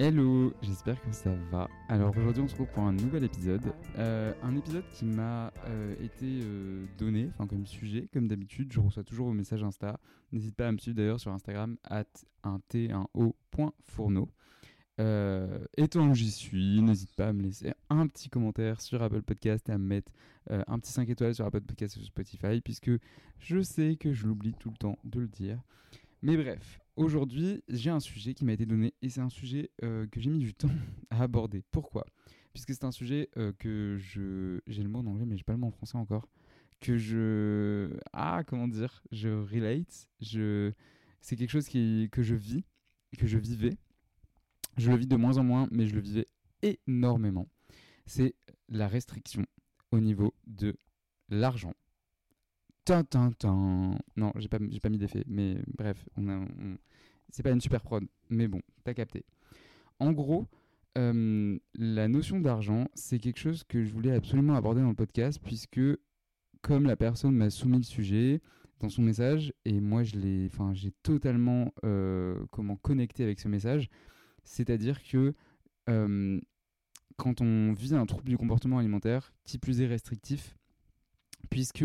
Hello, j'espère que ça va. Alors aujourd'hui on se retrouve pour un nouvel épisode. Euh, un épisode qui m'a euh, été euh, donné, enfin comme sujet, comme d'habitude, je reçois toujours vos messages Insta. N'hésite pas à me suivre d'ailleurs sur Instagram, at un t un o.fourneau. et tant que j'y suis, n'hésite pas à me laisser un petit commentaire sur Apple Podcast et à me mettre un petit 5 étoiles sur Apple Podcast et sur Spotify, puisque je sais que je l'oublie tout le temps de le dire. Mais bref, Aujourd'hui, j'ai un sujet qui m'a été donné et c'est un sujet euh, que j'ai mis du temps à aborder. Pourquoi? Puisque c'est un sujet euh, que je. J'ai le mot en anglais, mais j'ai pas le mot en français encore. Que je. Ah, comment dire? Je relate. Je... C'est quelque chose que je vis, que je vivais. Je le vis de moins en moins, mais je le vivais énormément. C'est la restriction au niveau de l'argent. Non, j'ai pas, pas mis d'effet, mais bref, c'est pas une super prod, mais bon, t'as capté. En gros, euh, la notion d'argent, c'est quelque chose que je voulais absolument aborder dans le podcast, puisque comme la personne m'a soumis le sujet dans son message, et moi je l'ai, enfin, j'ai totalement euh, comment connecté avec ce message, c'est-à-dire que euh, quand on vit un trouble du comportement alimentaire, qui plus est restrictif, puisque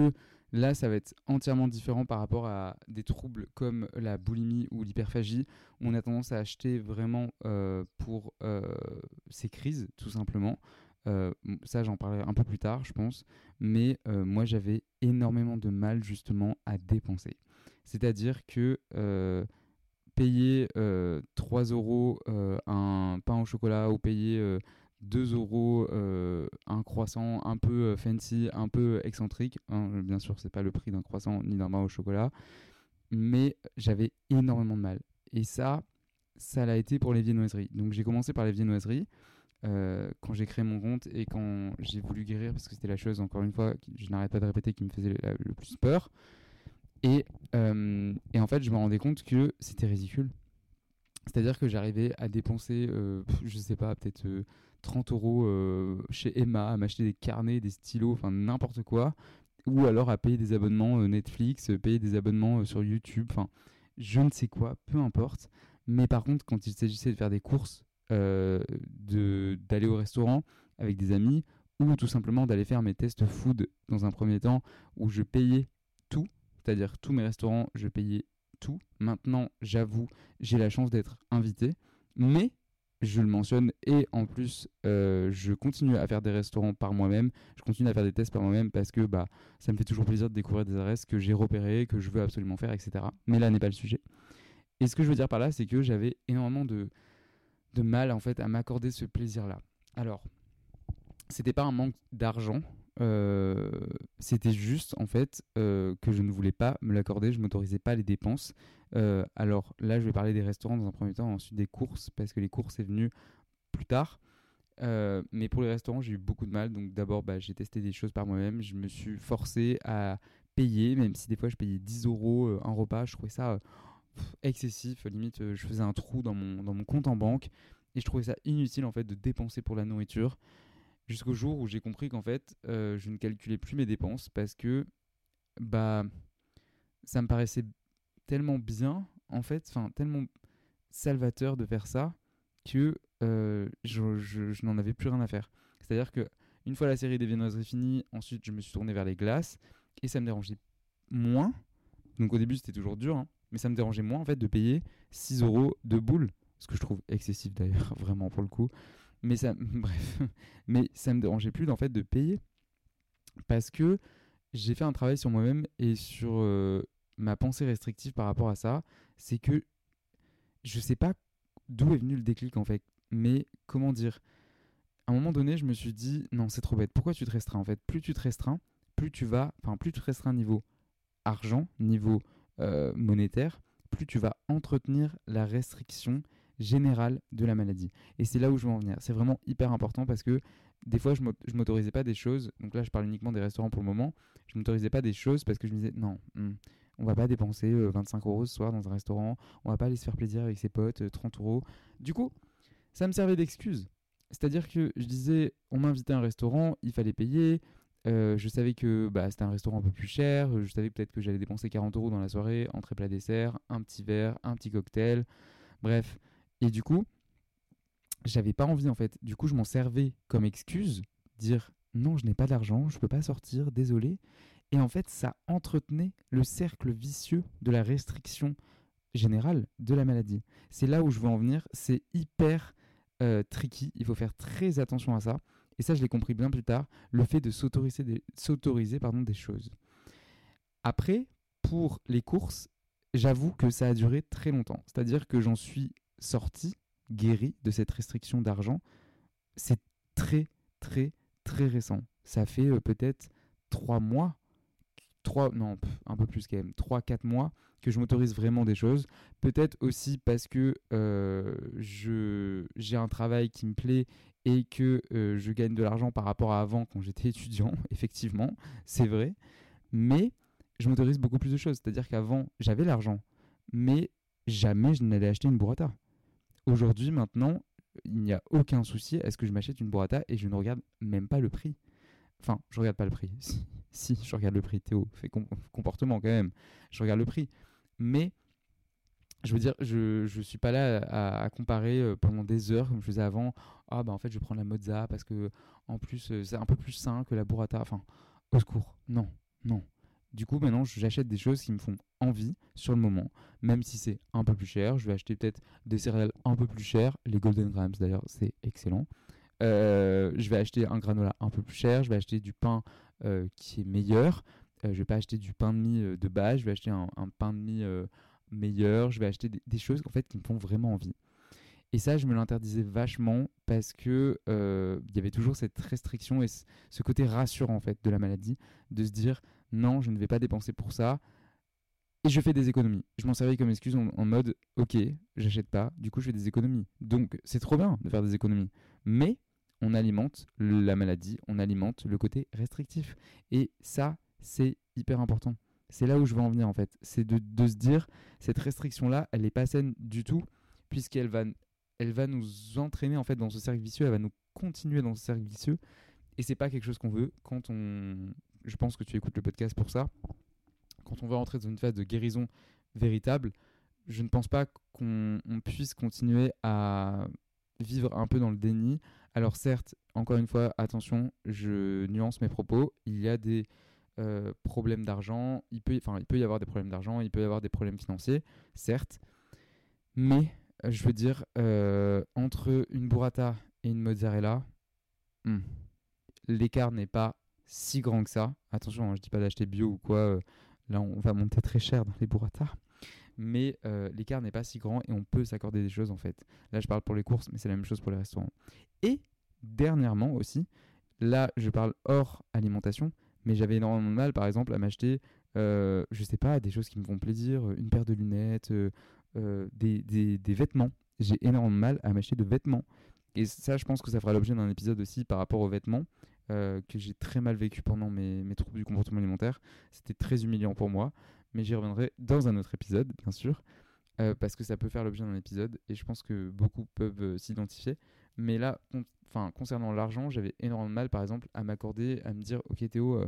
Là, ça va être entièrement différent par rapport à des troubles comme la boulimie ou l'hyperphagie. On a tendance à acheter vraiment euh, pour euh, ces crises, tout simplement. Euh, ça, j'en parlerai un peu plus tard, je pense. Mais moi, j'avais énormément de mal justement à dépenser. C'est-à-dire que payer 3 euros un pain au chocolat ou payer 2 euros euh, un croissant un peu euh, fancy, un peu excentrique. Hein, bien sûr, c'est pas le prix d'un croissant ni d'un pain au chocolat, mais j'avais énormément de mal. Et ça, ça l'a été pour les viennoiseries. Donc j'ai commencé par les viennoiseries euh, quand j'ai créé mon compte et quand j'ai voulu guérir, parce que c'était la chose, encore une fois, je n'arrête pas de répéter, qui me faisait le, plus peur. Et, et, en fait, je me rendais compte que c'était ridicule. C'est-à-dire que j'arrivais à dépenser, je sais pas, peut-être 30 euros euh, chez Emma à m'acheter des carnets, des stylos, enfin n'importe quoi, ou alors à payer des abonnements euh, Netflix, euh, payer des abonnements sur YouTube, enfin je ne sais quoi, peu importe. Mais par contre, quand il s'agissait de faire des courses, d'aller au restaurant avec des amis, ou tout simplement d'aller faire mes tests food dans un premier temps, où je payais tout, c'est-à-dire tous mes restaurants, je payais tout. Maintenant, j'avoue, j'ai la chance d'être invité, mais je le mentionne. Et en plus, euh, je continue à faire des restaurants par moi-même. Je continue à faire des tests par moi-même parce que bah, ça me fait toujours plaisir de découvrir des adresses que j'ai repérées, que je veux absolument faire, etc. Mais là n'est pas le sujet. Et ce que je veux dire par là, c'est que j'avais énormément de, de mal en fait à m'accorder ce plaisir-là. Alors, c'était pas un manque d'argent. Euh, c'était juste en fait euh, que je ne voulais pas me l'accorder, je m'autorisais pas les dépenses. Euh, alors là, je vais parler des restaurants dans un premier temps, ensuite des courses, parce que les courses est venu plus tard. Mais pour les restaurants, j'ai eu beaucoup de mal. Donc d'abord, bah, j'ai testé des choses par moi-même. Je me suis forcé à payer, même si des fois je payais 10 euros un repas. Je trouvais ça excessif. Limite, je faisais un trou dans mon, dans mon compte en banque. Et je trouvais ça inutile en fait de dépenser pour la nourriture. Jusqu'au jour où j'ai compris qu'en fait, euh, je ne calculais plus mes dépenses parce que bah, ça me paraissait tellement bien, en fait, enfin tellement salvateur de faire ça que euh, je, n'en avais plus rien à faire. C'est-à-dire que une fois la série des viennoiseries finie, ensuite je me suis tourné vers les glaces et ça me dérangeait moins. Donc au début c'était toujours dur, hein, mais ça me dérangeait moins en fait de payer 6 euros de boule, ce que je trouve excessif d'ailleurs, vraiment pour le coup. Mais ça, bref, mais ça me dérangeait plus en fait de payer parce que j'ai fait un travail sur moi-même et sur euh, ma pensée restrictive par rapport à ça. C'est que je sais pas d'où est venu le déclic en fait, mais comment dire? À un moment donné, je me suis dit non, c'est trop bête. Pourquoi tu te restreins en fait? Plus tu te restreins, plus tu vas, enfin plus tu te restreins niveau argent, niveau euh, monétaire, plus tu vas entretenir la restriction générale de la maladie. Et c'est là où je veux en venir. C'est vraiment hyper important parce que des fois, je m'au- je m'autorisais pas des choses. Donc là, je parle uniquement des restaurants pour le moment. Je m'autorisais pas des choses parce que je me disais non, hmm, on va pas dépenser euh, 25 euros ce soir dans un restaurant. On va pas aller se faire plaisir avec ses potes, euh, 30 euros. Du coup, ça me servait d'excuse. C'est-à-dire que je disais, on m'invitait à un restaurant, il fallait payer. Euh, je savais que bah, c'était un restaurant un peu plus cher. Je savais peut-être que j'allais dépenser 40 euros dans la soirée, entrée plat dessert, un petit verre, un petit cocktail. Bref. Et du coup, j'avais pas envie en fait. Du coup, je m'en servais comme excuse, dire non, je n'ai pas d'argent, je peux pas sortir, désolé. Et en fait, ça entretenait le cercle vicieux de la restriction générale de la maladie. C'est là où je veux en venir. C'est hyper euh, tricky. Il faut faire très attention à ça. Et ça, je l'ai compris bien plus tard. Le fait de s'autoriser des, des choses. Après, pour les courses, j'avoue que ça a duré très longtemps. C'est-à-dire que j'en suis sorti, guéri de cette restriction d'argent. C'est très, très, très récent. Ça fait euh, peut-être trois mois, trois, non, un peu plus quand même, trois, quatre mois que je m'autorise vraiment des choses. Peut-être aussi parce que euh, j'ai un travail qui me plaît et que euh, je gagne de l'argent par rapport à avant quand j'étais étudiant, effectivement, c'est vrai. Mais je m'autorise beaucoup plus de choses. C'est-à-dire qu'avant, j'avais l'argent, mais jamais je n'allais acheter une burrata. Aujourd'hui, maintenant, il n'y a aucun souci à ce que je m'achète une burrata et je ne regarde même pas le prix. Enfin, je regarde pas le prix. Si, je regarde le prix, Théo, fait com- comportement quand même. Je regarde le prix. Mais, je veux dire, je ne suis pas là à, à comparer euh, pendant des heures comme je faisais avant. Ah, bah en fait, je prends la mozza parce que, en plus, euh, c'est un peu plus sain que la burrata. Enfin, au secours. Non, non. Du coup, maintenant, j'achète des choses qui me font envie sur le moment, même si c'est un peu plus cher. Je vais acheter peut-être des céréales un peu plus chères. Les Golden Grams, d'ailleurs, c'est excellent. Euh, je vais acheter un granola un peu plus cher. Je vais acheter du pain euh, qui est meilleur. Euh, je vais pas acheter du pain de mie euh, de base. Je vais acheter un, pain de mie meilleur. Je vais acheter des, des choses en fait qui me font vraiment envie. Et ça, je me l'interdisais vachement parce que il y avait toujours cette restriction et ce côté rassurant en fait de la maladie, de se dire non, je ne vais pas dépenser pour ça. Et je fais des économies. Je m'en servais comme excuse en, mode ok, j'achète pas, du coup je fais des économies. Donc c'est trop bien de faire des économies. Mais on alimente la maladie, on alimente le côté restrictif. Et ça, c'est hyper important. C'est là où je veux en venir en fait. C'est de, de se dire cette restriction-là, elle n'est pas saine du tout, puisqu'elle va, elle va nous entraîner en fait dans ce cercle vicieux, elle va nous continuer dans ce cercle vicieux. Et c'est pas quelque chose qu'on veut quand on. Je pense que tu écoutes le podcast pour ça quand on va entrer dans une phase de guérison véritable, je ne pense pas qu'on on puisse continuer à vivre un peu dans le déni. Alors certes, encore une fois, attention, je nuance mes propos. Il y a des euh, problèmes d'argent, il peut, enfin, il peut y avoir des problèmes d'argent, il peut y avoir des problèmes financiers, certes, mais euh, je veux dire, euh, entre une burrata et une mozzarella, hmm, l'écart n'est pas si grand que ça. Attention, hein, je dis pas d'acheter bio ou quoi. euh, là, on va monter très cher dans les burrata. Mais euh, l'écart n'est pas si grand et on peut s'accorder des choses en fait. Là, je parle pour les courses, mais c'est la même chose pour les restaurants. Et dernièrement aussi, là, je parle hors alimentation, mais j'avais énormément de mal, par exemple, à m'acheter, euh, je sais pas, des choses qui me font plaisir, une paire de lunettes, euh, des, des- des vêtements. J'ai énormément de mal à m'acheter de vêtements. Et ça, je pense que ça fera l'objet d'un épisode aussi par rapport aux vêtements, euh, que j'ai très mal vécu pendant mes, troubles du comportement alimentaire. C'était très humiliant pour moi, mais j'y reviendrai dans un autre épisode, bien sûr, euh, parce que ça peut faire l'objet d'un épisode, et je pense que beaucoup peuvent euh, s'identifier. Mais là, enfin, concernant l'argent, j'avais énormément de mal, par exemple, à m'accorder, à me dire, ok Théo,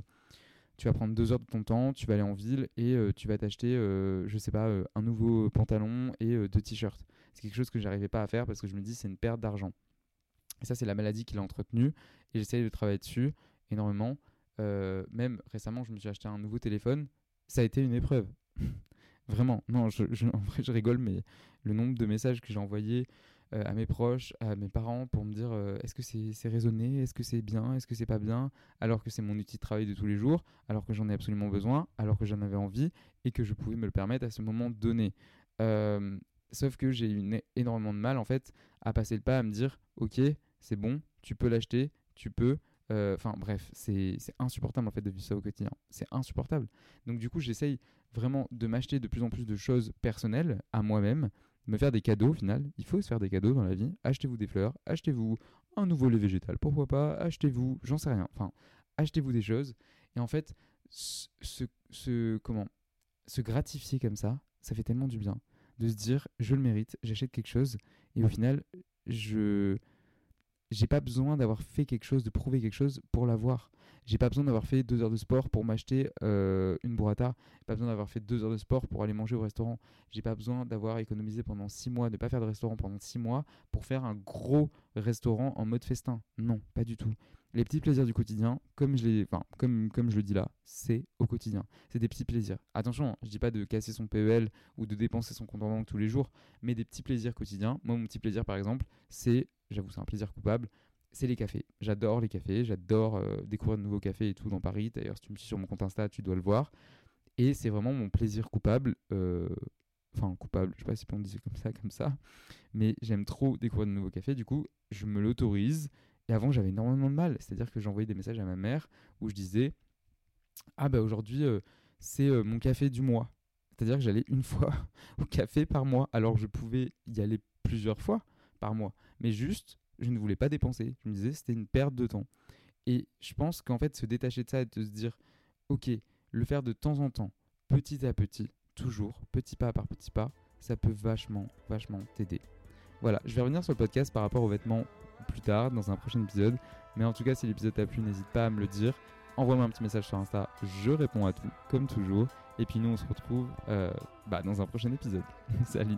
tu vas prendre deux heures de ton temps, tu vas aller en ville et tu vas t'acheter, je sais pas, un nouveau pantalon et deux t-shirts. C'est quelque chose que j'arrivais pas à faire parce que je me dis c'est une perte d'argent. Et ça, c'est la maladie qui l'a entretenu et j'essaye de travailler dessus énormément. Euh, même récemment, je me suis acheté un nouveau téléphone. Ça a été une épreuve. Vraiment. Non, je, en vrai, je rigole, mais le nombre de messages que j'ai envoyés euh, à mes proches, à mes parents pour me dire euh, est-ce que c'est c'est raisonné, est-ce que c'est bien, est-ce que c'est pas bien, alors que c'est mon outil de travail de tous les jours, alors que j'en ai absolument besoin, alors que j'en avais envie et que je pouvais me le permettre à ce moment donné. Sauf que j'ai eu énormément de mal en fait à passer le pas, à me dire ok, c'est bon, tu peux l'acheter, tu peux. euh, Enfin bref, c'est insupportable en fait de vivre ça au quotidien. C'est insupportable. Donc du coup, j'essaye vraiment de m'acheter de plus en plus de choses personnelles à moi-même, me faire des cadeaux au final. Il faut se faire des cadeaux dans la vie. Achetez-vous des fleurs, achetez-vous un nouveau lait végétal, pourquoi pas, achetez-vous, j'en sais rien. Enfin, achetez-vous des choses. Et en fait, se- se- comment, se gratifier comme ça, ça fait tellement du bien. De se dire, je le mérite, j'achète quelque chose. Et au final, je j'ai pas besoin d'avoir fait quelque chose, de prouver quelque chose pour l'avoir. J'ai pas besoin d'avoir fait deux heures de sport pour m'acheter euh, une burrata. J'ai pas besoin d'avoir fait deux heures de sport pour aller manger au restaurant. J'ai pas besoin d'avoir économisé pendant six mois, de pas faire de restaurant pendant six mois pour faire un gros restaurant en mode festin. Non, pas du tout. Les petits plaisirs du quotidien, comme je, comme, je le dis là, c'est au quotidien. C'est des petits plaisirs. Attention, je dis pas de casser son PEL ou de dépenser son compte en banque tous les jours, mais des petits plaisirs quotidiens. Moi, mon petit plaisir, par exemple, c'est, j'avoue, c'est un plaisir coupable, c'est les cafés. J'adore les cafés, j'adore euh, découvrir de nouveaux cafés et tout dans Paris. D'ailleurs, si tu me suis sur mon compte Insta, tu dois le voir. Et c'est vraiment mon plaisir coupable. euh, Enfin, coupable, je sais pas si on disait comme ça, comme ça. Mais j'aime trop découvrir de nouveaux cafés. Du coup, je me l'autorise. Et avant, j'avais énormément de mal. C'est-à-dire que j'envoyais des messages à ma mère où je disais Ah, bah aujourd'hui, euh, c'est euh, mon café du mois. C'est-à-dire que j'allais une fois au café par mois, alors je pouvais y aller plusieurs fois par mois. Mais juste, je ne voulais pas dépenser. Je me disais c'était une perte de temps. Et je pense qu'en fait, se détacher de ça et de se dire Ok, le faire de temps en temps, petit à petit, toujours, petit pas par petit pas, ça peut vachement, vachement t'aider. Voilà, je vais revenir sur le podcast par rapport aux vêtements plus tard, dans un prochain épisode. Mais en tout cas, si l'épisode t'a plu, n'hésite pas à me le dire. Envoie-moi un petit message sur Insta, je réponds à tout, comme toujours. Et puis nous, on se retrouve euh, bah, dans un prochain épisode. Salut